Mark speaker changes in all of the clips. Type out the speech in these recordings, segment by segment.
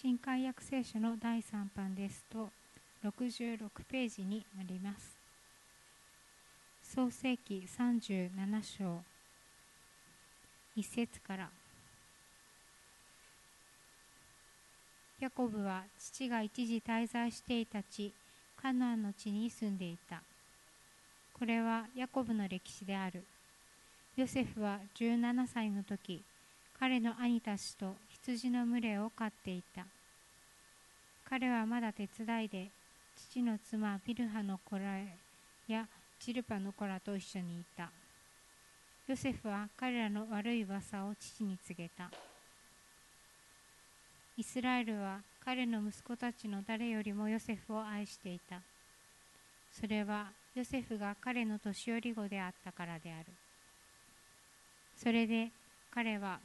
Speaker 1: 新海約聖書の第3版ですと66ページになります。創世紀37章1節から。ヤコブは父が一時滞在していた地カナンの地に住んでいた。これはヤコブの歴史である。ヨセフは17歳の時彼の兄たちと羊の群れを飼っていた。彼はまだ手伝いで父の妻ビルハの子らやチルパの子らと一緒にいた。ヨセフは彼らの悪い噂を父に告げた。イスラエルは彼の息子たちの誰よりもヨセフを愛していた。それはヨセフが彼の年寄り子であったからである。それで彼は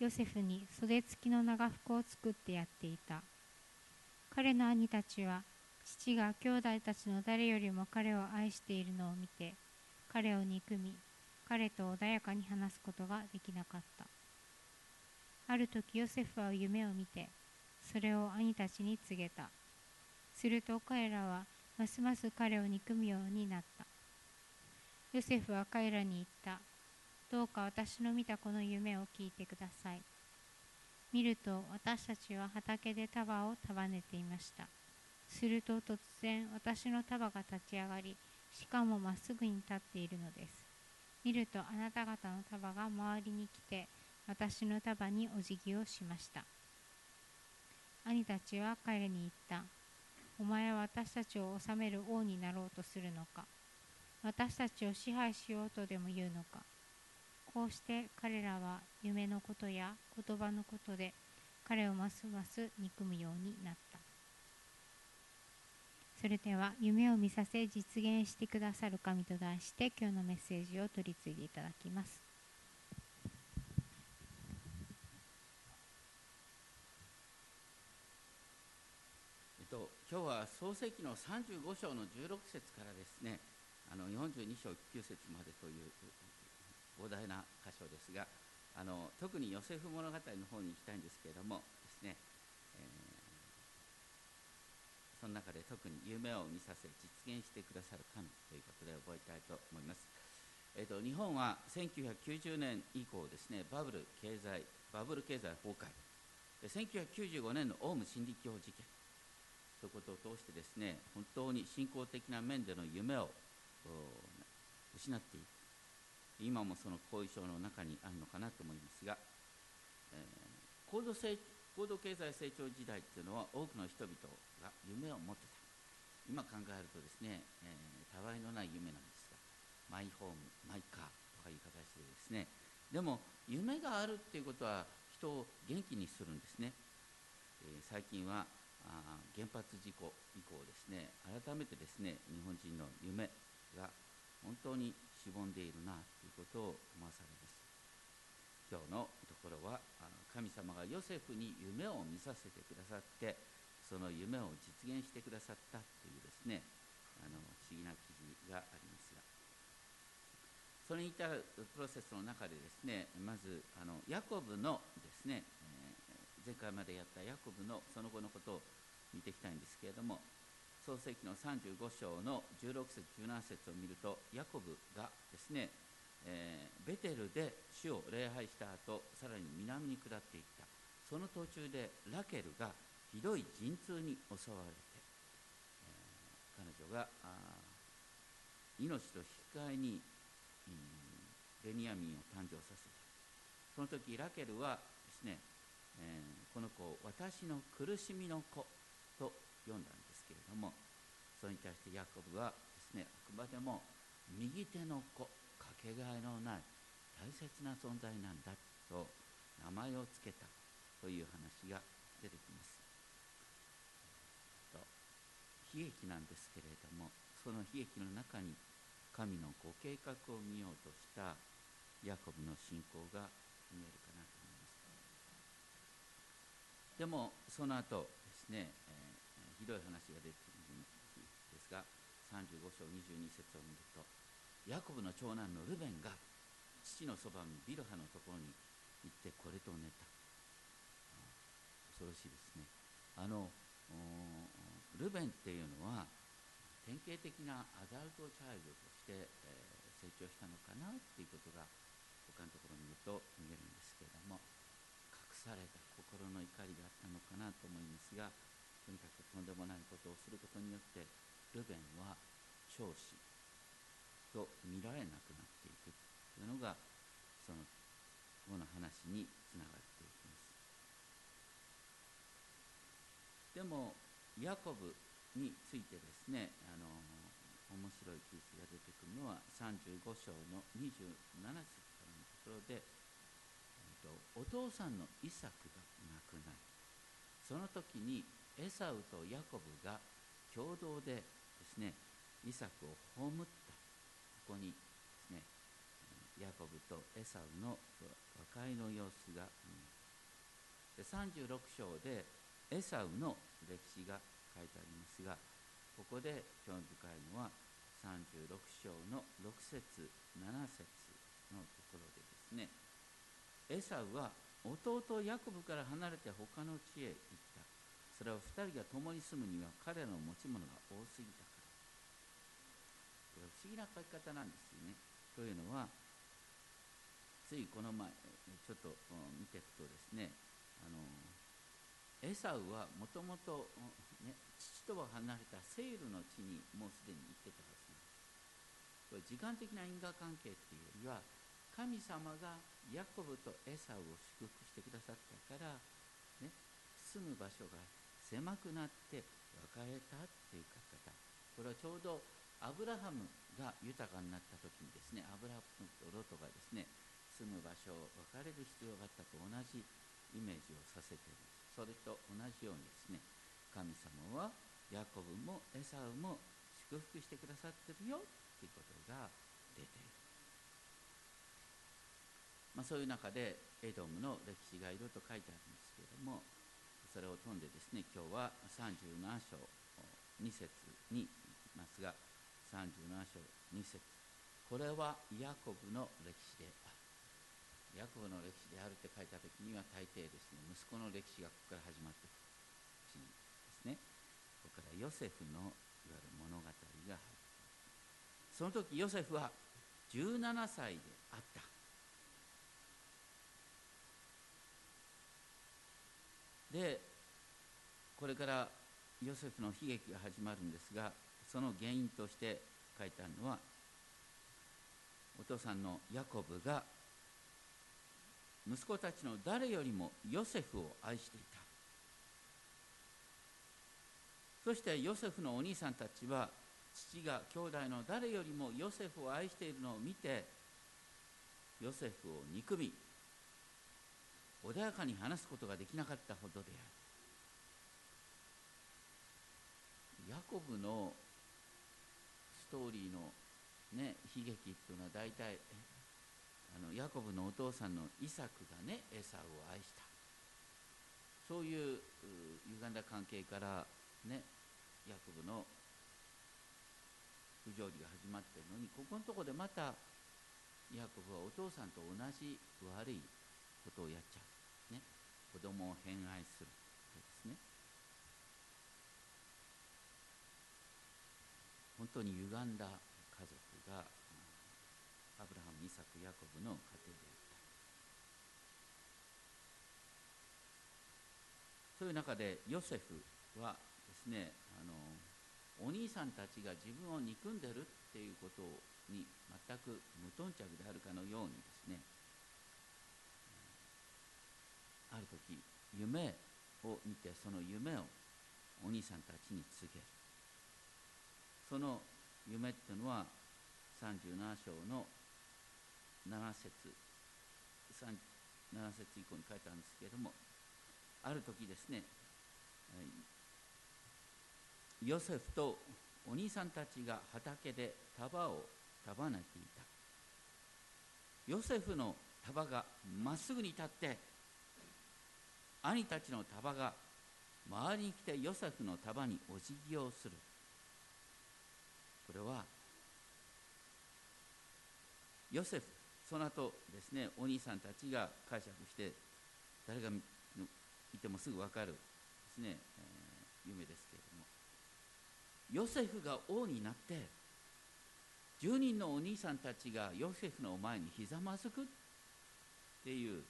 Speaker 1: ヨセフに袖付きの長服を作ってやっていた。彼の兄たちは父が兄弟たちの誰よりも彼を愛しているのを見て彼を憎み彼と穏やかに話すことができなかった。ある時ヨセフは夢を見てそれを兄たちに告げた。すると彼らはますます彼を憎むようになった。ヨセフは彼らに言った。どうか私の見たこの夢を聞いてください。見ると私たちは畑で束を束ねていました。すると突然私の束が立ち上がりしかもまっすぐに立っているのです。見るとあなた方の束が周りに来て私の束にお辞儀をしました。兄たちは彼に言った。お前は私たちを治める王になろうとするのか。私たちを支配しようとでも言うのか。こうして彼らは夢のことや言葉のことで彼をますます憎むようになった。それでは夢を見させ実現してくださる神と題して今日のメッセージを取り次いでいただきます。
Speaker 2: えっと、今日は創世記の35章の16節からですねあの42章9節までという膨大な箇所ですがあの特にヨセフ物語の方に行きたいんですけれどもですね、えー、その中で特に夢を見させ実現してくださる神ということで覚えたいと思います。えーと、日本は1990年以降ですねバブル経済バブル経済崩壊1995年のオウム真理教事件ということを通してですね本当に信仰的な面での夢を失っていく今もその後遺症の中にあるのかなと思いますが、えー、高度成高度経済成長時代っていうのは多くの人々が夢を持ってた。今考えるとですね、えー、たわいのない夢なんですがマイホームマイカーとかいう形でですね。でも夢があるっていうことは人を元気にするんですね、えー、最近はあ原発事故以降ですね改めてですね日本人の夢が本当にしぼんでいるなということを思わされます。今日のところは神様がヨセフに夢を見させてくださってその夢を実現してくださったというですねあの不思議な記事がありますが。それに至るプロセスの中でですねまずあのヤコブのですねえ、前回までやったヤコブのその後のことを見ていきたいんですけれども創世記の35章の16節17節を見るとヤコブがですね、えー、ベテルで主を礼拝した後さらに南に下っていった。その途中でラケルがひどい陣痛に襲われて、えー、彼女が命と引き換えに、うん、ベニヤミンを誕生させた。その時ラケルはですね、えー、この子を私の苦しみの子と読んだんけれどもそれに対してヤコブはですねあくまでも右手の子かけがえのない大切な存在なんだと名前を付けたという話が出てきます。悲劇なんですけれどもその悲劇の中に神のご計画を見ようとしたヤコブの信仰が見えるかなと思います。でもその後ですね、ひどい話が出てくるんですが35章22節を見るとヤコブの長男のルベンが父のそばにビルハのところに行ってこれと寝た。恐ろしいですね。あのルベンっていうのは典型的なアダルトチャイルドとして、えー、成長したのかなっていうことが他のところに見ると見えるんですけれども隠された心の怒りがあったのかなと思いますがとにかくとんでもないことをすることによってルベンは長子と見られなくなっていくというのがその後の話につながっていきます。でもヤコブについてですねあの面白い記述が出てくるのは35章の27節からのところで、えーと、お父さんのイサクが亡くなりその時にエサウとヤコブが共同でですねイサクを葬った。ここにですねヤコブとエサウの和解の様子が。で36章でエサウの歴史が書いてありますがここで興味深いのは36章の6節7節のところでですねエサウは弟ヤコブから離れて他の地へ行った。それは2人が共に住むには彼らの持ち物が多すぎたから。不思議な書き方なんですよね。というのはついこの前ちょっと見ていくとですねあのエサウはもともと父とは離れたセールの地にもうすでに行ってたはずなんです。これ時間的な因果関係っていうよりは神様がヤコブとエサウを祝福してくださったから、ね、住む場所が狭くなって別れたっていう書き方これはちょうどアブラハムが豊かになった時にですねアブラハムとロトがですね住む場所を別れる必要があったと同じイメージをさせているそれと同じようにですね神様はヤコブもエサウも祝福してくださってるよっていうことが出ている、まあ、そういう中でエドムの歴史がいろいろと書いてあるんですけれどもそれを飛んでですね今日は37章2節に行きますが37章2節。これはヤコブの歴史である。ヤコブの歴史であるって書いた時には大抵ですね息子の歴史がここから始まってくるシーンですね。ここからヨセフのいわゆる物語が入ってその時ヨセフは17歳であった。でこれからヨセフの悲劇が始まるんですがその原因として書いてあるのはお父さんのヤコブが息子たちの誰よりもヨセフを愛していた。そしてヨセフのお兄さんたちは父が兄弟の誰よりもヨセフを愛しているのを見てヨセフを憎み穏やかに話すことができなかったほどである。ヤコブのストーリーの、ね、悲劇っていうのは大体あのヤコブのお父さんのイサクがねエサウを愛した。そういう歪んだ関係からねヤコブの不条理が始まってるのにここのとこでまたヤコブはお父さんと同じ悪いことをやっちゃう、子供を偏愛する。ですね。本当に歪んだ家族がアブラハム、イサク、ヤコブの家庭であった。そういう中でヨセフはですねあのお兄さんたちが自分を憎んでるっていうことに全く無頓着であるかのようにですねある時夢を見てその夢をお兄さんたちに告げる。その夢っていうのは37章の7節7節以降に書いてあるんですけれどもある時ですねヨセフとお兄さんたちが畑で束を束ねていた。ヨセフの束がまっすぐに立って兄たちの束が周りに来てヨセフの束にお辞儀をする。これはヨセフその後ですねお兄さんたちが解釈して誰がいてもすぐ分かるですね、えー、夢ですけれども。ヨセフが王になって10人のお兄さんたちがヨセフの前にひざまずくっていう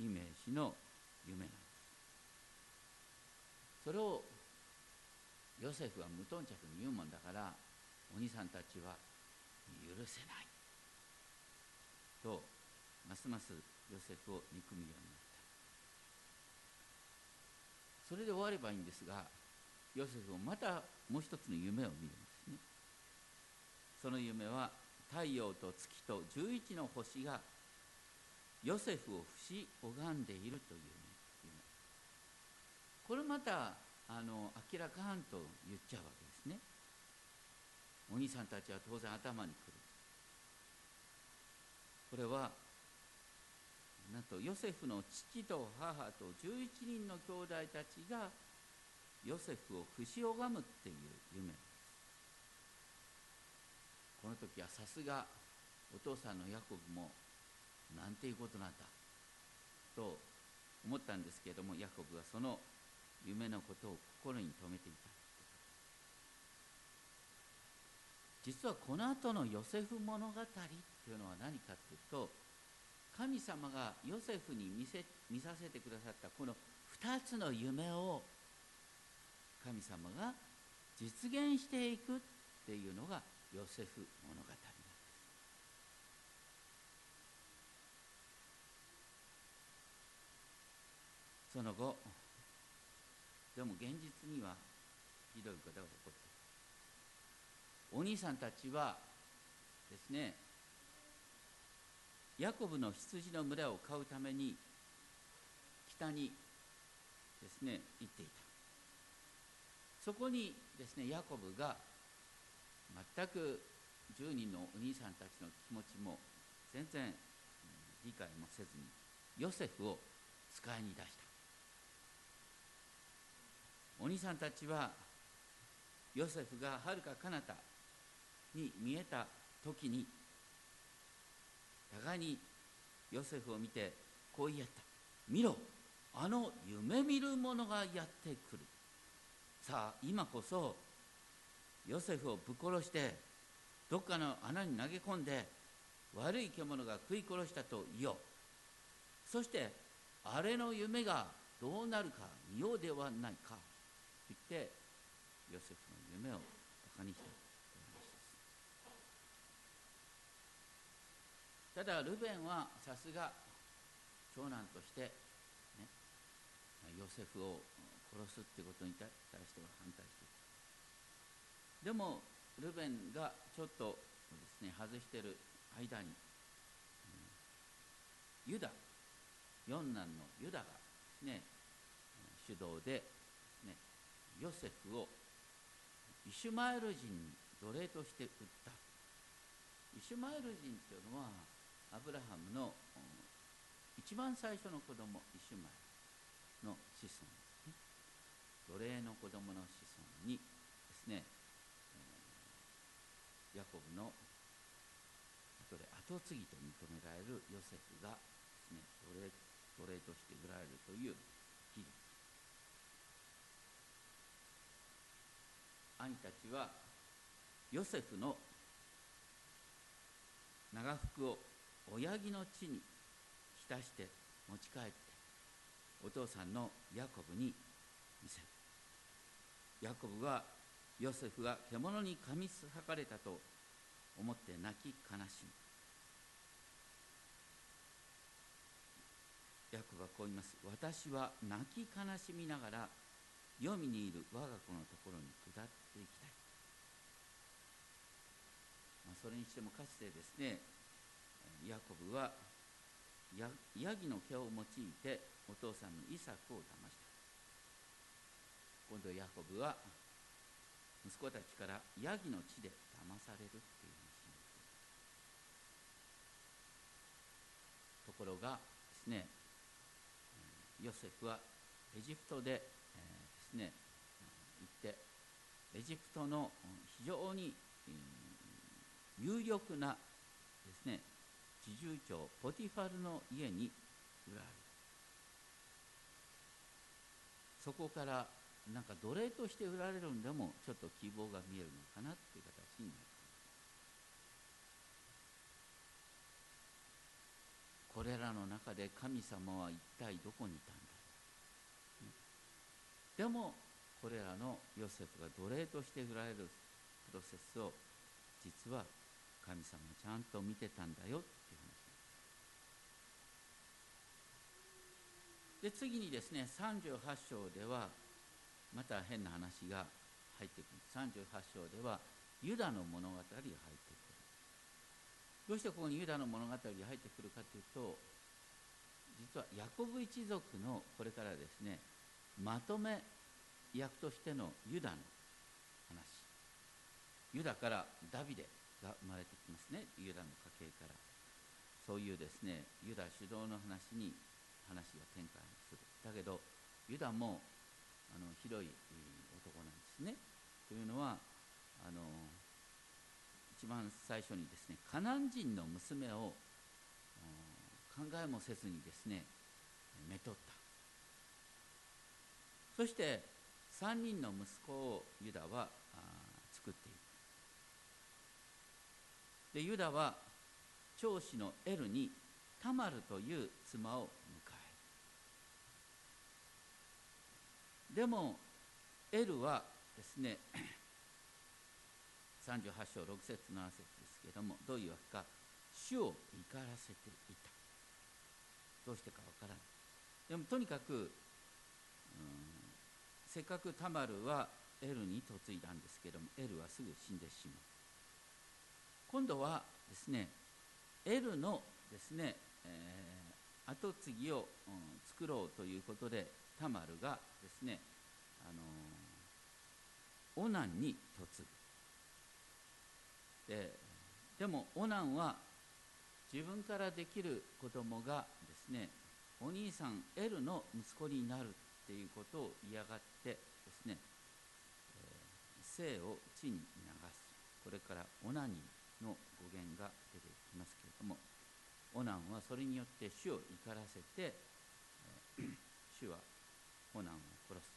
Speaker 2: イメージの夢なんですそれをヨセフは無頓着に言うもんだからお兄さんたちは許せない。とますますヨセフを憎むようになった。それで終わればいいんですがヨセフもまたもう一つの夢を見るんですね。その夢は太陽と月と11の星がヨセフを伏し拝んでいるというこれまたあの明らかんと言っちゃうわけですね。お兄さんたちは当然頭にくる。これはなんとヨセフの父と母と11人の兄弟たちがヨセフを串し拝むっていう夢。ですこの時はさすがお父さんのヤコブもなんていうことなんだと思ったんですけれどもヤコブはその夢のことを心に留めていた。実はこの後のヨセフ物語っていうのは何かというと神様がヨセフに見せ見させてくださったこの2つの夢を神様が実現していくっていうのがヨセフ物語なんです。その後でも現実にはひどいことが起こったお兄さんたちはですねヤコブの羊の群れを飼うために北にですね行っていた。そこにですねヤコブが全く10人のお兄さんたちの気持ちも全然理解もせずにヨセフを使いに出した。お兄さんたちはヨセフがはるか彼方に見えた時に互いにヨセフを見てこう言い合った。見ろあの夢見る者がやってくる。さあ今こそヨセフをぶっ殺してどっかの穴に投げ込んで悪い獣が食い殺したと言おう。そしてあれの夢がどうなるか見ようではないか。てヨセフの夢をバカにしたただルベンはさすが長男として、ね、ヨセフを殺すってことに対しては反対していた。でもルベンがちょっとですね外してる間に、ユダ四男のユダがね主導で、ヨセフをイシュマエル人に奴隷として売った。イシュマエル人っていうのはアブラハムの一番最初の子供イシュマエルの子孫ですね。奴隷の子供の子孫にですね、ヤコブの後で後継ぎと認められるヨセフがですね奴隷奴隷として売られるという悲劇兄たちはヨセフの長服を親木の地に浸して持ち帰ってお父さんのヤコブに見せる。ヤコブはヨセフが獣に噛みつかれたと思って泣き悲しむ。ヤコブはこう言います。私は泣き悲しみながら黄泉にいる我が子のところに下っていきたい、まあ、それにしてもかつてですねヤコブはヤギの毛を用いてお父さんのイサクを騙した。今度ヤコブは息子たちからヤギの血で騙されるっていう話ところがですねヨセフはエジプトで、えー、ね行ってエジプトの非常に、有力なですね侍従長ポティファルの家に売られる。そこからなんか奴隷として売られるんでもちょっと希望が見えるのかなっていう形になるこれらの中で神様は一体どこにいたんだでもこれらのヨセフが奴隷として売られるプロセスを実は神様ちゃんと見てたんだよっていう話で次にですね38章ではまた変な話が入ってくる。38章ではユダの物語が入ってくる。どうしてここにユダの物語が入ってくるかというと実はヤコブ一族のこれからですねまとめ役としてのユダの話。ユダからダビデが生まれてきますね。ユダの家系から。そういうですねユダ主導の話に話が展開する。だけどユダもあの広い男なんですね。というのはあの一番最初にですねカナン人の娘を考えもせずにですねめとった。そして3人の息子をユダは作っていくでユダは長子のエルにタマルという妻を迎える。でもエルはですね 38章6節7節ですけれどもどういうわけか主を怒らせていた。どうしてかわからない。でもとにかく、うん、せっかくタマルはエルに嫁いだんですけれどもエルはすぐ死んでしまう。今度はですねエルのですね、えー、後継ぎを、うん、作ろうということでタマルがですね、あのー、オナンに嫁ぐ。ででもオナンは自分からできる子供がですねお兄さんエルの息子になるっていうことを嫌がってですね、えー、生を地に流す。これからオナニーの語源が出てきますけれどもオナンはそれによって主を怒らせて、えー、主はオナンを殺す。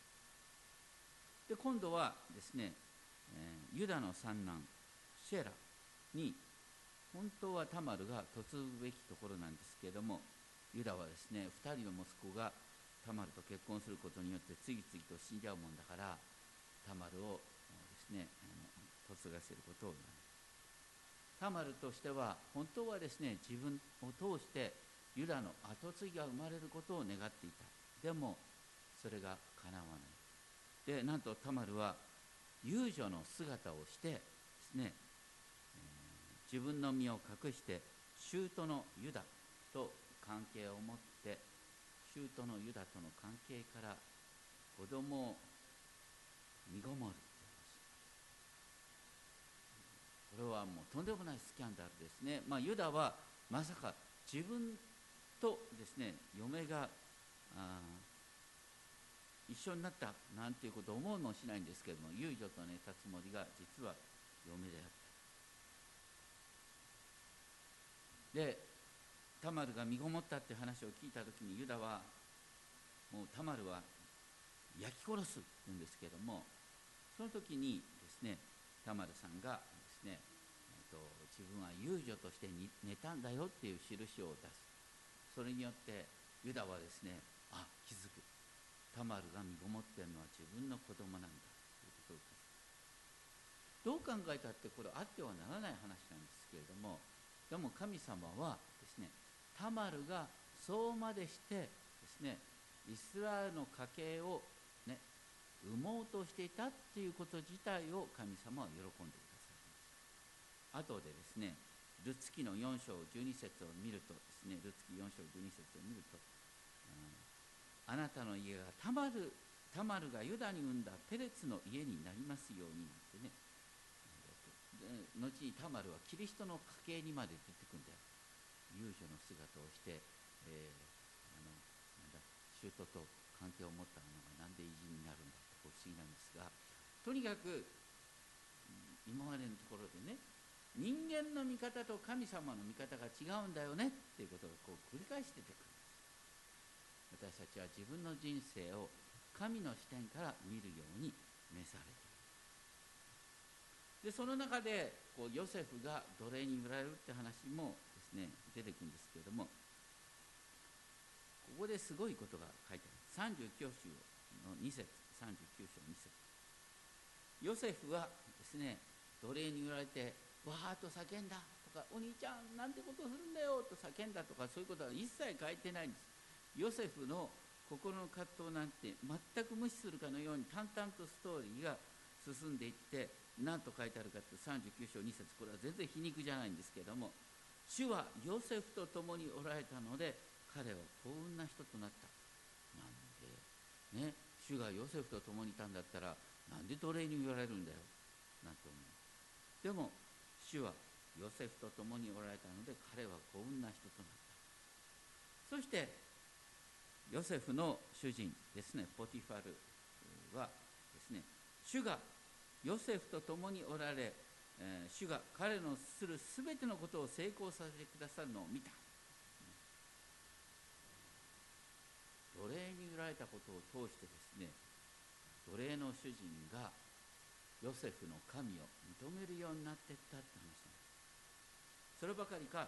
Speaker 2: で今度はですね、えー、ユダの三男シェラに本当はタマルが嫁ぐべきところなんですけれどもユダはですね2人の息子がタマルと結婚することによって次々と死んじゃうもんだからタマルをですね嫁がせることをなるタマルとしては本当はですね自分を通してユダの跡継ぎが生まれることを願っていた。でもそれがかなわない。でなんとタマルは遊女の姿をしてですね自分の身を隠して舅のユダと関係を持って舅のユダとの関係から子供を身ごもる。これはもうとんでもないスキャンダルですね、まあ、ユダはまさか自分とですね嫁が一緒になったなんていうことを思うもしないんですけれども遊女と寝たつもりが実は嫁であった。でタマルが身ごもったって話を聞いた時にユダはもうタマルは焼き殺すって言うんですけどもその時にですねタマルさんがですね、えーと、自分は遊女として寝たんだよっていう印を出す。それによってユダはですねあ気づく。タマルが身ごもってるのは自分の子供なんだということをどう考えたってこれあってはならない話なんですけれどもでも神様はですねタマルがそうまでしてですねイスラエルの家系をね産もうとしていたっていうこと自体を神様は喜んでくださいます。後でですねルツキの4章12節を見るとですねルツキ4章12節を見ると、うん、あなたの家がタマルタマルがユダに産んだペレツの家になりますようになんてね後にタマルはキリストの家系にまで出てくるんだよ。遊女の姿をして、えー、あのなんだ舅と関係を持ったのがなんで偉人になるんだって不思議なんですがとにかく今までのところでね人間の見方と神様の見方が違うんだよねっていうことがこう繰り返して出てくる私たちは自分の人生を神の視点から見るように召されている。でその中でこうヨセフが奴隷に売られるって話もですね出てくるんですけれどもここですごいことが書いてある。39章の2節39章2節。ヨセフはですね奴隷に売られてわーっと叫んだとかお兄ちゃんなんてことするんだよと叫んだとかそういうことは一切書いてないんです。ヨセフの心の葛藤なんて全く無視するかのように淡々とストーリーが進んでいって何と書いてあるかって39章2節。これは全然皮肉じゃないんですけども主はヨセフと共におられたので彼は幸運な人となった。なんでね主がヨセフと共にいたんだったらなんで奴隷に言われるんだよ。なんて思う。でも主はヨセフと共におられたので彼は幸運な人となった。そしてヨセフの主人ですねポティファルはですね主がヨセフと共におられ、えー、主が彼のするすべてのことを成功させてくださるのを見た。奴隷に売られたことを通してですね奴隷の主人がヨセフの神を認めるようになっていったって話なんです。そればかりか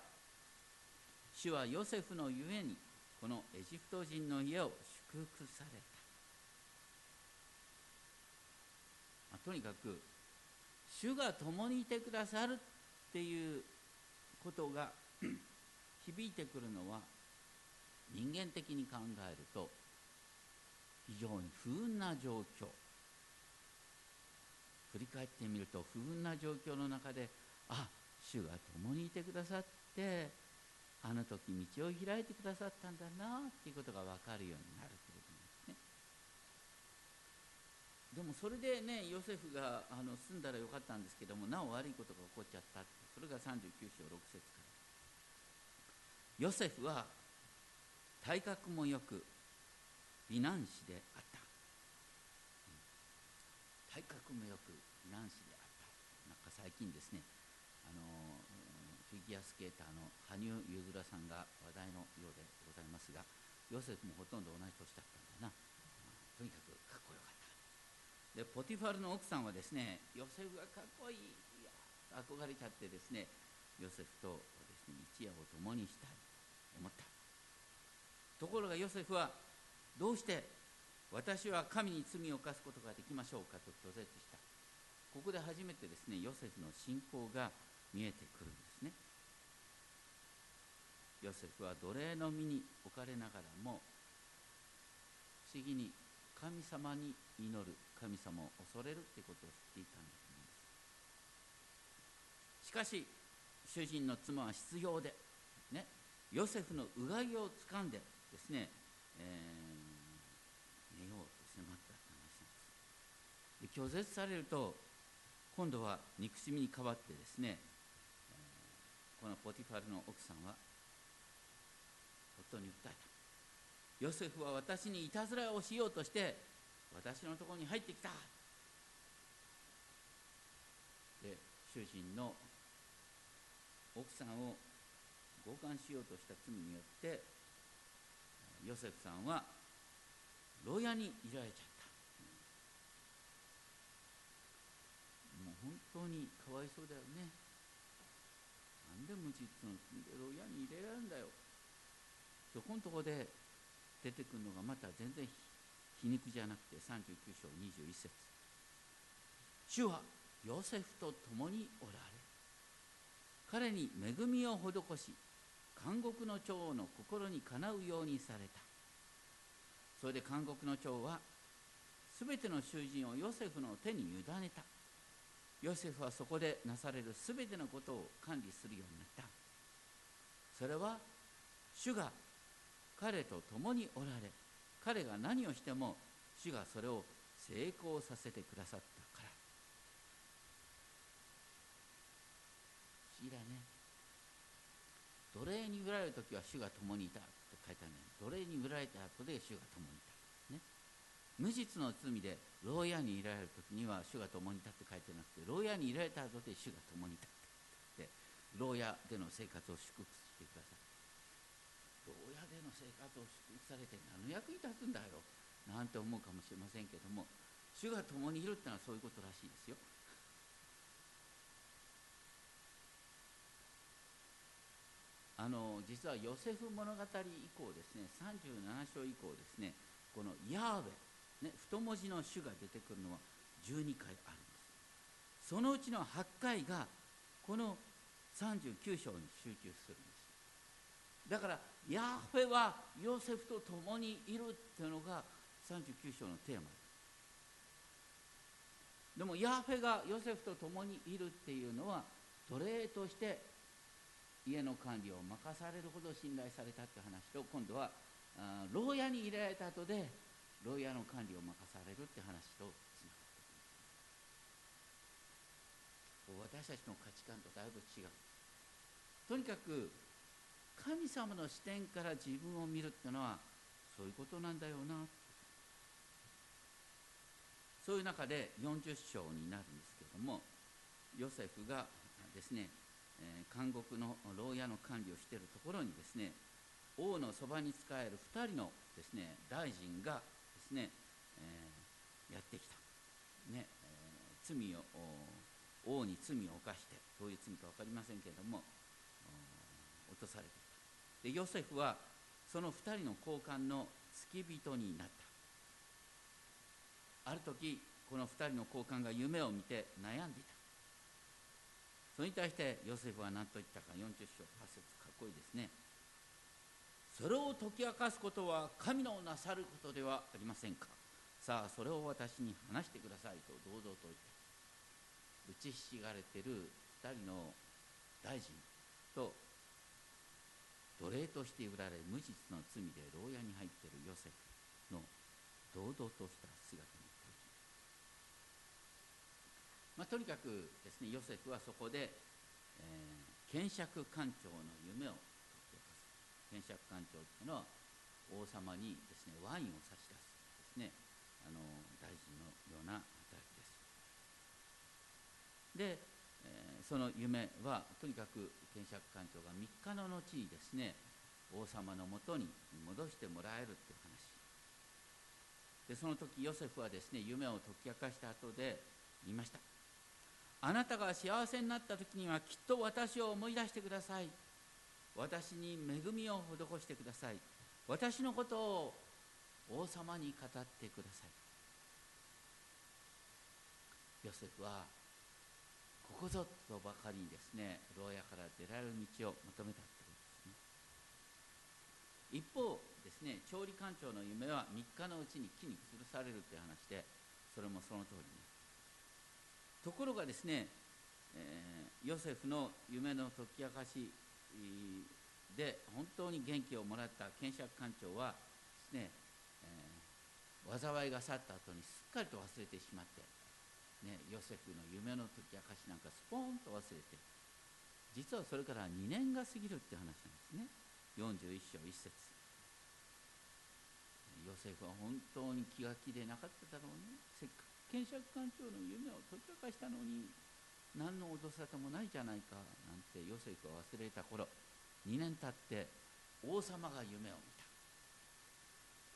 Speaker 2: 主はヨセフのゆえにこのエジプト人の家を祝福された、まあ、とにかく主が共にいてくださるっていうことが 響いてくるのは人間的に考えると非常に不運な状況。振り返ってみると不運な状況の中であ主が共にいてくださってあの時道を開いてくださったんだなっていうことが分かるようになるということなんですねでもそれでねヨセフがあの住んだらよかったんですけどもなお悪いことが起こっちゃったそれが39章6節から。ヨセフは体格もよく美男子であった。体格もよく美男子であった。なんか最近ですねあのフィギュアスケーターの羽生結弦さんが話題のようでございますがヨセフもほとんど同じ年だったんだな、とにかくかっこよかった。でポティファルの奥さんはですねヨセフがかっこいい。いや憧れちゃってですねヨセフとですね一夜を共にしたいと思った。ところがヨセフはどうして私は神に罪を犯すことができましょうかと拒絶した。ここで初めてですねヨセフの信仰が見えてくるんですね。ヨセフは奴隷の身に置かれながらも不思議に神様に祈る神様を恐れるってことを知っていたんだと思いますしかし主人の妻は必要で、ね、ヨセフのうがいをつかんでですね、えー、寝ようと迫ったって話なんです。で拒絶されると今度は憎しみに変わってですね、え、このポティファルの奥さんは夫に訴えた。ヨセフは私にいたずらをしようとして私のところに入ってきた。で主人の奥さんを強姦しようとした罪によってヨセフさんは牢屋にいられちゃった。もう本当にかわいそうだよね。なんで無実の罪で牢屋に入れられるんだよ。そこのとこで出てくるのがまた全然皮肉じゃなくて39章21節。主はヨセフと共におられ彼に恵みを施し監獄の長の心にかなうようにされた。それで監獄の長はすべての囚人をヨセフの手に委ねた。ヨセフはそこでなされるすべてのことを管理するようになった。それは主が彼と共におられ彼が何をしても主がそれを成功させてくださったから。不思議だね。奴隷に売られる時は主が共にいたと書いてあるのに奴隷に売られた後で主が共にいた、ね、無実の罪で牢屋にいられる時には主が共にいたって書いてなくて牢屋にいられた後で主が共にいたって牢屋での生活を祝福してください牢屋での生活を祝福されて何の役に立つんだよなんて思うかもしれませんけども主が共にいるってのはそういうことらしいですよ。あの実はヨセフ物語以降ですね37章以降ですねこのヤーベ、ね、太文字の主が出てくるのは12回あるんです。そのうちの8回がこの39章に集中するんです。だからヤーフェはヨセフと共にいるっていうのが39章のテーマ。でもヤーフェがヨセフと共にいるっていうのは奴隷として家の管理を任されるほど信頼されたって話と今度は牢屋に入れられた後で牢屋の管理を任されるって話とつながってくる。私たちの価値観とだいぶ違う。とにかく神様の視点から自分を見るっていうのはそういうことなんだよな。そういう中で40章になるんですけどもヨセフがですね、監獄の牢屋の管理をしているところにですね王のそばに仕える2人のですね大臣がですね、えー、やってきた、ねえー、罪を王に罪を犯してどういう罪か分かりませんけれども落とされてきた。でヨセフはその2人の交換の付き人になった。ある時この2人の交換が夢を見て悩んでいた。それに対してヨセフは何と言ったか40章8節かっこいいですね。それを解き明かすことは神のなさることではありませんか。さあそれを私に話してくださいと堂々と言って打ちひしがれてる2人の大臣と奴隷として売られ無実の罪で牢屋に入っているヨセフの堂々とした姿にまあ、とにかくですねヨセフはそこで、えー、検釈官長の夢を解き明かす。検釈官長というのは王様にですねワインを差し出すですねあの大臣のような働きです。で、その夢はとにかく検釈官長が3日の後にですね王様のもとに戻してもらえるっていう話。でその時ヨセフはですね夢を解き明かした後で言いました。あなたが幸せになった時にはきっと私を思い出してください。私に恵みを施してください。私のことを王様に語ってください。ヨセフはここぞとばかりにですね牢屋から出られる道を求めたということですね。一方ですね調理官長の夢は3日のうちに木に吊るされるという話でそれもその通りにところがですね、えー、ヨセフの夢の解き明かしで本当に元気をもらった検釈官長はですね、えー、災いが去った後にすっかりと忘れてしまって、ね、ヨセフの夢の解き明かしなんかスポーンと忘れて実はそれから2年が過ぎるって話なんですね。41章1節。ヨセフは本当に気が気でなかっただろうね。せっかく検釈官長の夢を解き明かしたのに何の脅さともないじゃないかなんてヨセフは忘れた頃2年経って王様が夢を見た。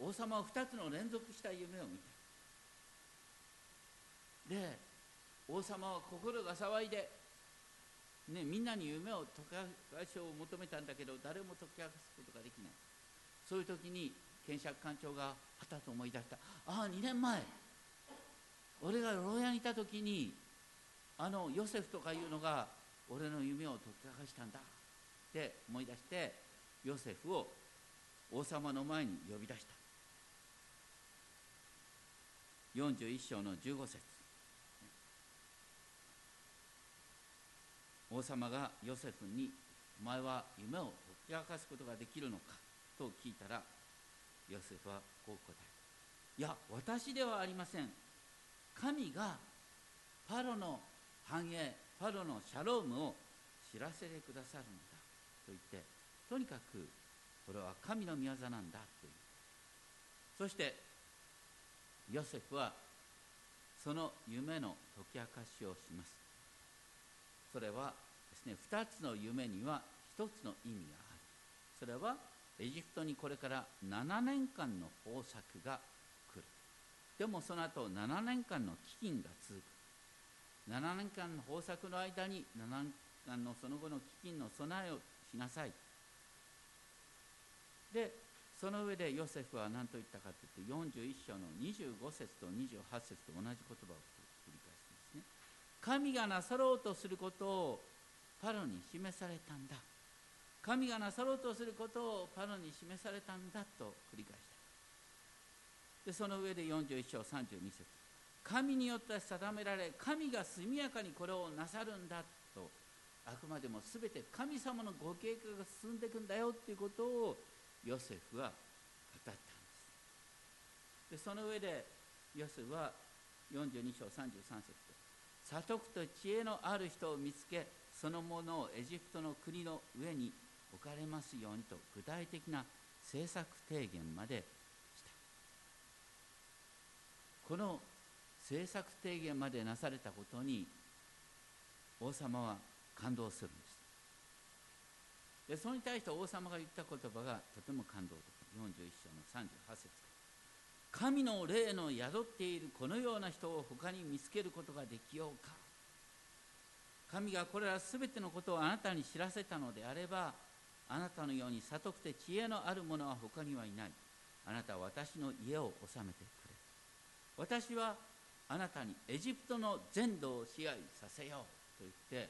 Speaker 2: 王様は2つの連続した夢を見た。で王様は心が騒いで、ね、みんなに夢を解き明かしを求めたんだけど誰も解き明かすことができない。そういう時に検釈官長がはたと思い出した。ああ2年前俺が牢屋にいた時にあのヨセフとかいうのが俺の夢を解き明かしたんだ。って思い出してヨセフを王様の前に呼び出した。41章の15節。王様がヨセフに「お前は夢を解き明かすことができるのか?」と聞いたらヨセフはこう答え「いや私ではありません。神がパロの繁栄パロのシャロームを知らせてくださるんだ。と言ってとにかくこれは神の御業なんだという。そしてヨセフはその夢の解き明かしをします。それはですね2つの夢には1つの意味がある。それはエジプトにこれから7年間の豊作が来る。でもその後7年間の飢饉が続く。7年間の豊作の間に7年間のその後の飢饉の備えをしなさい。でその上でヨセフは何と言ったかというと41章の25節と28節と同じ言葉を神がなさろうとすることをパロに示されたんだ。神がなさろうとすることをパロに示されたんだと繰り返した。でその上で41章32節。神によって定められ神が速やかにこれをなさるんだとあくまでも全て神様のご計画が進んでいくんだよっていうことをヨセフは語ったんです。でその上でヨセフは42章33節。悟くと知恵のある人を見つけそのものをエジプトの国の上に置かれますようにと具体的な政策提言までした。この政策提言までなされたことに王様は感動するんです。でそれに対して王様が言った言葉がとても感動的。41章の38節神の霊の宿っているこのような人を他に見つけることができようか。神がこれら全てのことをあなたに知らせたのであればあなたのように悟くて知恵のある者は他にはいない。あなたは私の家を治めてくれ。私はあなたにエジプトの全土を支配させようと言って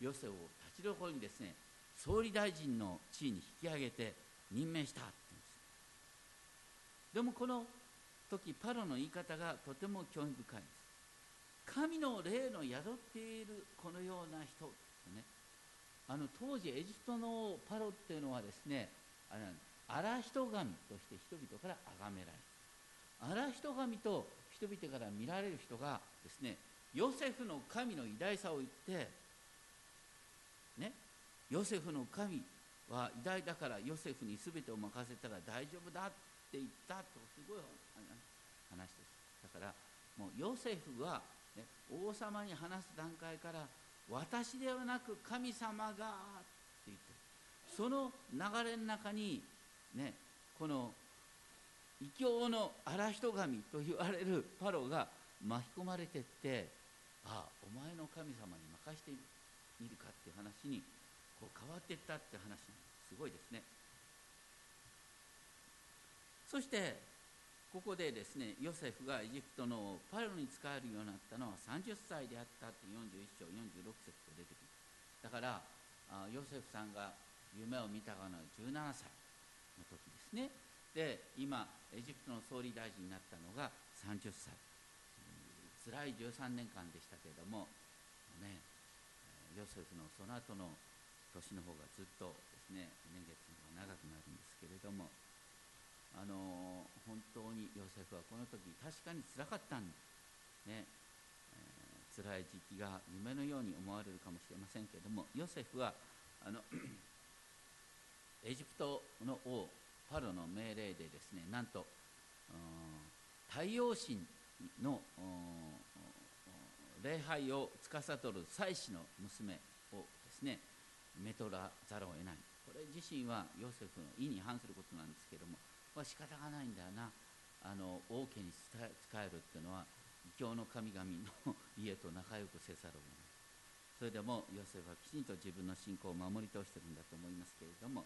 Speaker 2: ヨセを立ちどころにですね総理大臣の地位に引き上げて任命したって言うんです。でもこの時パロの言い方がとても興味深い。です神の霊の宿っているこのような人ね。あの当時エジプトのパロっていうのはですねあの荒人神として人々から崇められる荒人神と人々から見られる人がですねヨセフの神の偉大さを言ってねヨセフの神は偉大だからヨセフに全てを任せたら大丈夫だって言ったとすごい話です。だからもうヨセフは、ね、王様に話す段階から私ではなく神様がって言ってその流れの中にねこの異教の荒人神と言われるパロが巻き込まれてってああお前の神様に任してみる。かっていう話にこう変わっていったって話すごいですね。そしてここでですねヨセフがエジプトのパロに使えるようになったのは30歳であったって41章46節で出てきます。だからあヨセフさんが夢を見たのは17歳の時ですね。で今エジプトの総理大臣になったのが30歳。辛い13年間でしたけれどもねヨセフのその後の年の方がずっとですね年月が長くなるんですけれどもあの本当にヨセフはこの時確かにつらかったんね、えー、辛い時期が夢のように思われるかもしれませんけれどもヨセフはあの エジプトの王パロの命令でですねなんと太陽神の礼拝を司る祭司の娘をですねめとらざるを得ないこれ自身はヨセフの意に反することなんですけれどもは仕方がないんだよな。あの王家に仕えるっていうのは異教の神々の家と仲良くせざるを得ないそれでもヨセフはきちんと自分の信仰を守り通してるんだと思いますけれども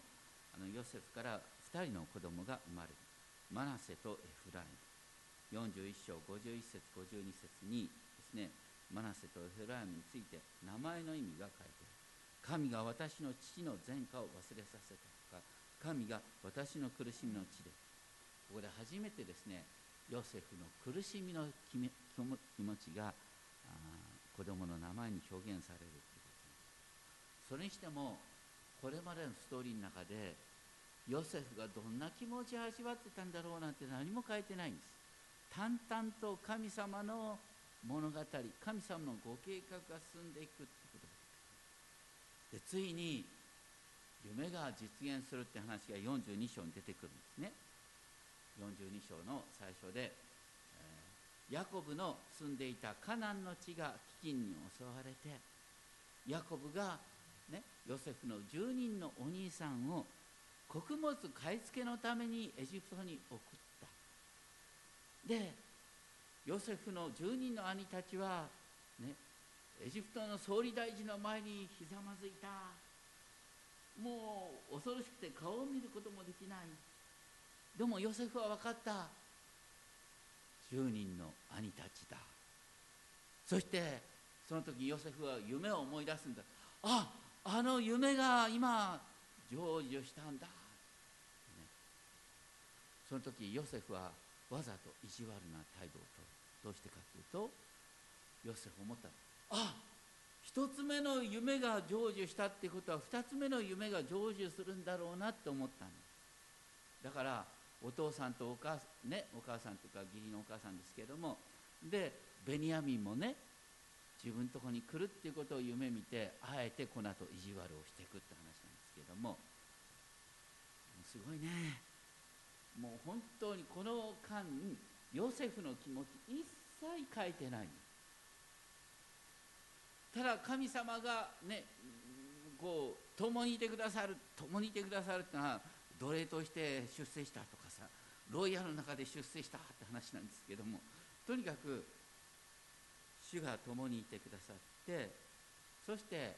Speaker 2: あのヨセフから2人の子供が生まれる。マナセとエフライム。41章51節52節にですねマナセとエフライムについて名前の意味が書いてある。神が私の父の前科を忘れさせた。神が私の苦しみの地でここで初めてですねヨセフの苦しみの気持ちが子供の名前に表現されるということそれにしてもこれまでのストーリーの中でヨセフがどんな気持ちを味わってたんだろうなんて何も書いてないんです。淡々と神様の物語神様のご計画が進んでいくってことでついに夢が実現するって話が42章に出てくるんですね。42章の最初で、えー、ヤコブの住んでいたカナンの地が飢饉に襲われてヤコブが、ね、ヨセフの10人のお兄さんを穀物買い付けのためにエジプトに送った。でヨセフの10人の兄たちは、ね、エジプトの総理大臣の前にひざまずいた。もう恐ろしくて顔を見ることもできない。でもヨセフは分かった。10人の兄たちだ。そしてその時ヨセフは夢を思い出すんだ。ああの夢が今成就したんだ、ね、その時ヨセフはわざと意地悪な態度をとるどうしてかというとヨセフ思ったあ一つ目の夢が成就したってことは二つ目の夢が成就するんだろうなって思ったんですだからお父さんとお母,、ね、お母さんというか義理のお母さんですけどもでベニヤミンもね自分のとこに来るっていうことを夢見てあえてこの後意地悪をしていくって話なんですけども。すごいね。もう本当にこの間ヨセフの気持ち一切書いてないんですただ神様がねこう共にいてくださる共にいてくださるってのは奴隷として出世したとかさロイヤルの中で出世したって話なんですけどもとにかく主が共にいてくださってそして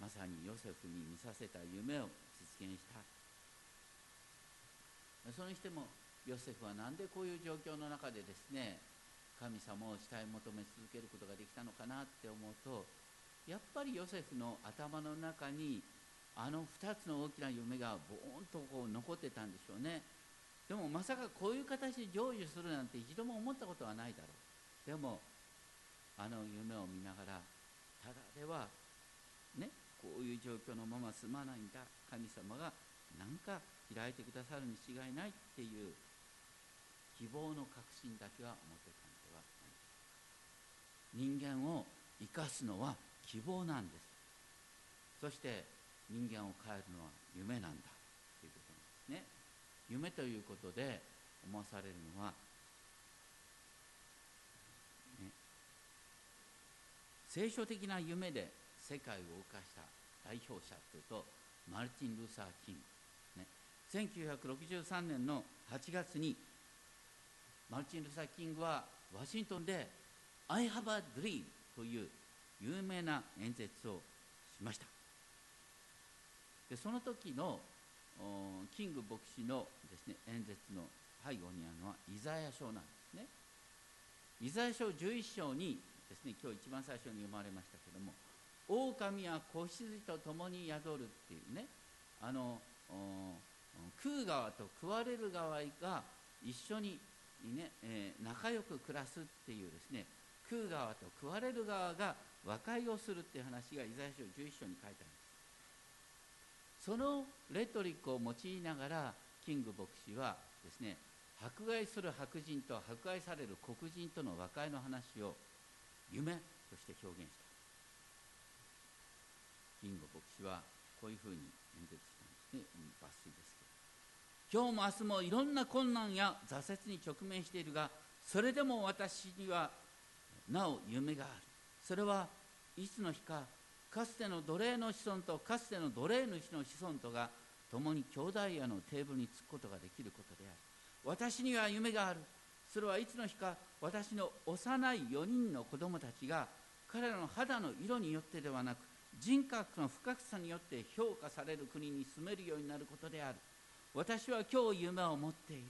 Speaker 2: まさにヨセフに見させた夢を実現した。それにしてもヨセフは何でこういう状況の中でですね神様を慕い求め続けることができたのかなって思うとやっぱりヨセフの頭の中にあの2つの大きな夢がボーンとこう残ってたんでしょうね。でもまさかこういう形で成就するなんて一度も思ったことはないだろう。でもあの夢を見ながらただではねこういう状況のまま済まないんだ。神様が何か開いてくださるに違いないっていう希望の確信だけは持ってたんではない人間を生かすのは希望なんです。そして人間を変えるのは夢なんだということなんですね。夢ということで思わされるのは、ね、聖書的な夢で世界を動かした代表者というとマルティン・ルーサー・キングね1963年の8月にマルチン・ルーサー・キングはワシントンで「I have a dream」という有名な演説をしました。でその時のキング牧師のです、ね、演説の背後にあるのはイザヤ書なんですね。イザヤ書11章にですね今日一番最初に読まれましたけども「狼は子羊と共に宿る」っていうねあの食う側と食われる側が一緒に、ねえー、仲良く暮らすっていうですね食う側と食われる側が和解をするっていう話がイザヤ書11章に書いてあるんです。そのレトリックを用いながらキング牧師はですね迫害する白人と迫害される黒人との和解の話を夢として表現した。キング牧師はこういうふうに演説したんですね。抜粋ですけど今日も明日もいろんな困難や挫折に直面しているがそれでも私にはなお夢がある。それはいつの日かかつての奴隷の子孫とかつての奴隷主の子孫とが共に兄弟屋のテーブルにつくことができることである。私には夢がある。それはいつの日か私の幼い4人の子供たちが彼らの肌の色によってではなく人格の深さによって評価される国に住めるようになることである。私は今日夢を持っている。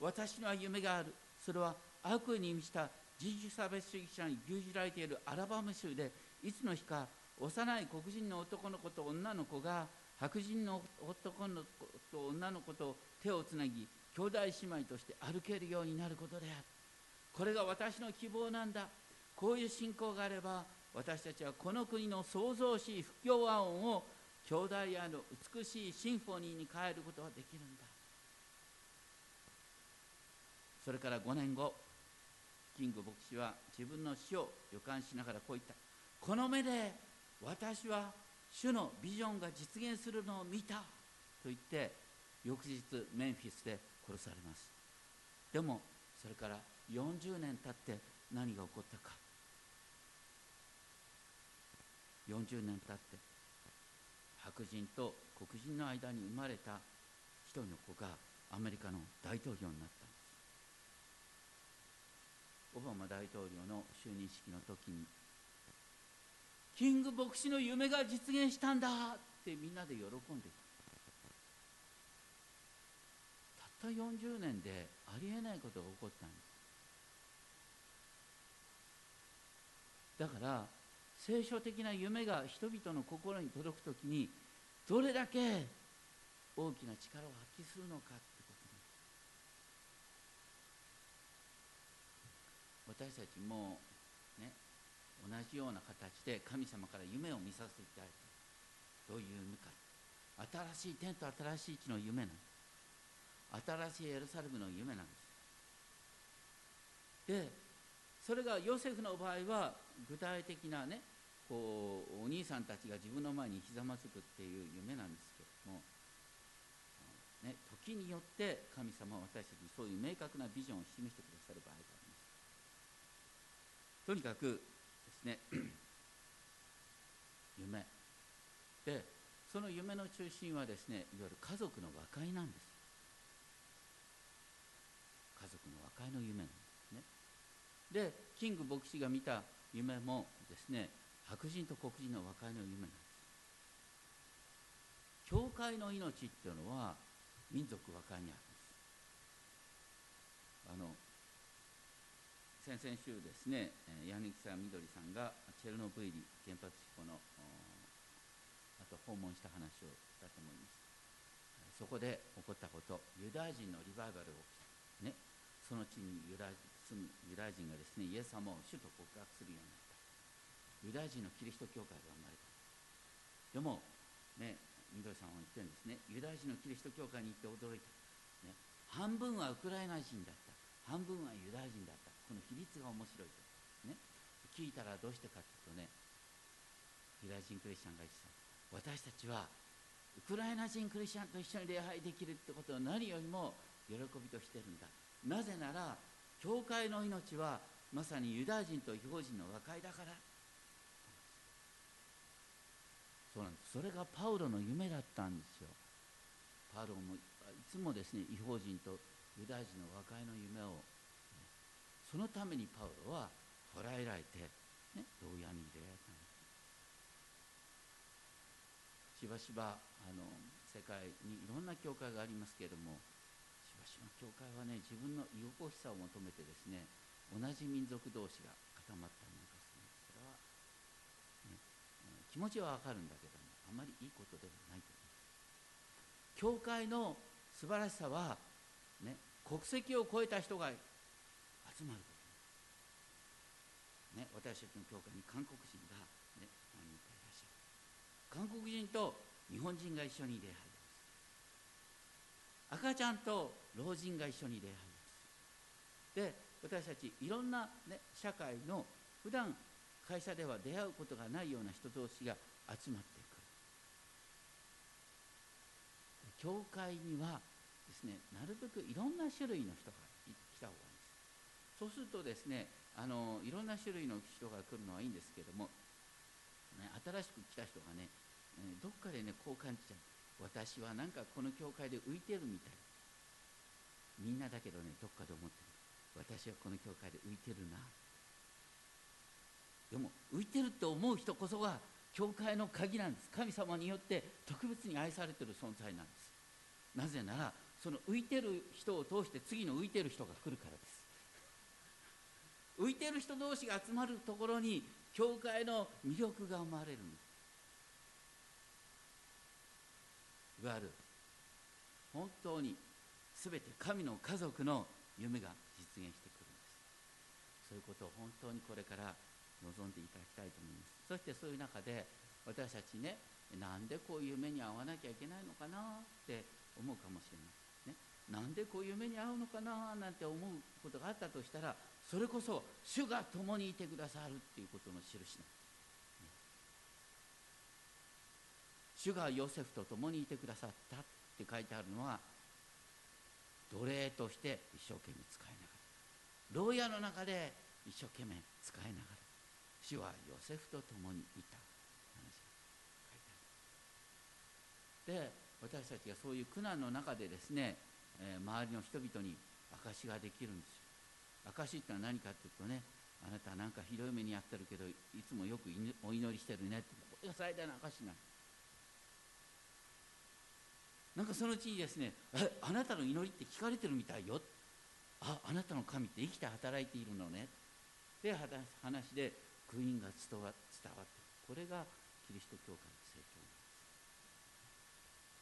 Speaker 2: 私には夢がある。それは悪意に満ちた人種差別主義者に牛耳られているアラバム州でいつの日か幼い黒人の男の子と女の子が白人の男の子と女の子と手をつなぎ兄弟姉妹として歩けるようになることである。これが私の希望なんだ。こういう信仰があれば私たちはこの国の創造しい不協和音を兄弟やの美しいシンフォニーに変えることができるんだ。それから5年後キング牧師は自分の死を予感しながらこう言った。この目で私は主のビジョンが実現するのを見た。と言って翌日メンフィスで殺されます。でもそれから40年経って何が起こったか。40年経って白人と黒人の間に生まれた一人の子がアメリカの大統領になった。オバマ大統領の就任式の時にキング牧師の夢が実現したんだってみんなで喜んでた。たった40年でありえないことが起こったんです。だから聖書的な夢が人々の心に届く時にどれだけ大きな力を発揮するのかってことです私たちもね同じような形で神様から夢を見させていただいてどういう夢か。新しい天と新しい地の夢なんです新しいエルサレムの夢なんですでそれがヨセフの場合は具体的なねこうお兄さんたちが自分の前にひざまずくっていう夢なんですけども、ね、時によって神様は私たちにそういう明確なビジョンを示してくださる場合とにかくですね 夢。でその夢の中心はですねいわゆる家族の和解なんです。家族の和解の夢なんですね。でキング牧師が見た夢もですね白人と黒人の和解の夢なんです。教会の命っていうのは民族和解にあるんです。あの先々週ですね柳沢みどりさんがチェルノブイリ原発事故のあと訪問した話をしたと思います。そこで起こったことユダヤ人のリバイバルが起きた、ね、その地にユダ住むユダヤ人がですねイエス様を主と告白するようになった。ユダヤ人のキリスト教会が生まれた。でもねみどりさんは言ってるんですね。ユダヤ人のキリスト教会に行って驚いた、ね、半分はウクライナ人だった。半分はユダヤ人だった。この比率が面白いと、ね、聞いたらどうしてかというとねユダヤ人クリスチャンが言ってた。私たちはウクライナ人クリスチャンと一緒に礼拝できるってことを何よりも喜びとしてるんだ。なぜなら教会の命はまさにユダヤ人と違法人の和解だから。そうなんです。それがパウロの夢だったんですよ。パウロもいつもですね違法人とユダヤ人の和解の夢をそのためにパウロは捕らえられて、ね、牢屋に入れられたんです。しばしばあの世界にいろんな教会がありますけれどもしばしば教会はね自分の居心しさを求めてですね同じ民族同士が固まったりなんかするそれは、ね、気持ちはわかるんだけどもあまりいいことではないと思います。教会の素晴らしさは、ね、国籍を超えた人がまること、ね、私たちの教会に韓国人が、ね、何人かいらっしゃる。韓国人と日本人が一緒に礼拝です赤ちゃんと老人が一緒に礼拝ですで私たちいろんな、ね、社会の普段会社では出会うことがないような人同士が集まってくる。教会にはですねなるべくいろんな種類の人がいいそうするとですねあのいろんな種類の人が来るのはいいんですけども、ね、新しく来た人がね、どっかでねこう感じちゃう。私はなんかこの教会で浮いてるみたい。みんなだけどねどっかで思ってる。私はこの教会で浮いてるな。でも浮いてるって思う人こそが教会の鍵なんです。神様によって特別に愛されてる存在なんです。なぜならその浮いてる人を通して次の浮いてる人が来るからです。浮いてる人同士が集まるところに教会の魅力が生まれるんですいわゆる本当に全て神の家族の夢が実現してくるんです。そういうことを本当にこれから望んでいただきたいと思います。そしてそういう中で私たちねなんでこういう夢に遭わなきゃいけないのかなって思うかもしれない、ね、なんでこういう目に遭うのかななんて思うことがあったとしたらそれこそ主が共にいてくださるっていうことの印なん主がヨセフと共にいてくださったって書いてあるのは奴隷として一生懸命使いながら。牢屋の中で一生懸命使いながら主はヨセフと共にいた話が書いてある。で私たちがそういう苦難の中でですね、えー、周りの人々に証しができるんですよ。証ってのは何かっていうとねあなたなんかひどい目に遭ってるけどいつもよくお祈りしてるねってこれが最大の証なんなんかそのうちにですねあなたの祈りって聞かれてるみたいよ。ああなたの神って生きて働いているのね。って話で福音が伝わ伝わってこれがキリスト教会の成長なんで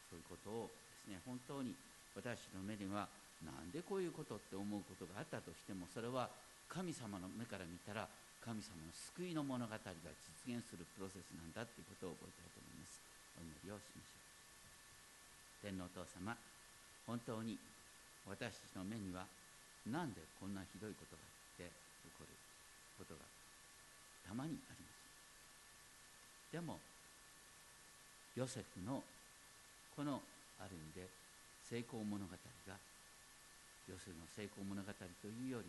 Speaker 2: す。そういうことをですね本当に私の目にはなんでこういうことって思うことがあったとしてもそれは神様の目から見たら神様の救いの物語が実現するプロセスなんだということを覚えたいと思います。お祈りをしましょう。天皇お父様本当に私たちの目には何でこんなひどいことがあって起こることがたまにあります。でもヨセフのこのある意味で成功物語がヨセフの成功物語というより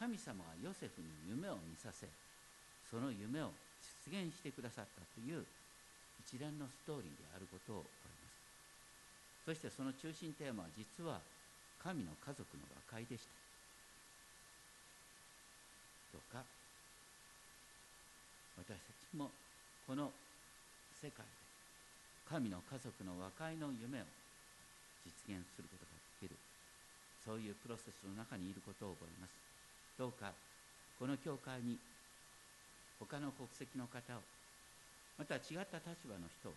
Speaker 2: 神様がヨセフに夢を見させその夢を実現してくださったという一連のストーリーであることを覚えますそしてその中心テーマは実は神の家族の和解でした。どうか。私たちもこの世界で神の家族の和解の夢を実現することがそういうプロセスの中にいることを覚えます。どうかこの教会に他の国籍の方をまた違った立場の人を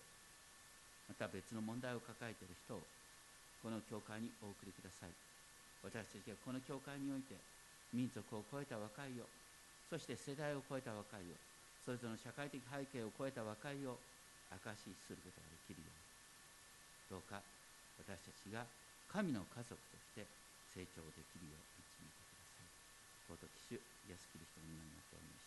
Speaker 2: また別の問題を抱えている人をこの教会にお送りください。私たちがこの教会において民族を超えた和解をそして世代を超えた和解をそれぞれの社会的背景を超えた和解を証しすることができるように。どうか私たちが神の家族として成長できるよう導いてください。高等機種、安きる人ストの皆によってお願いします。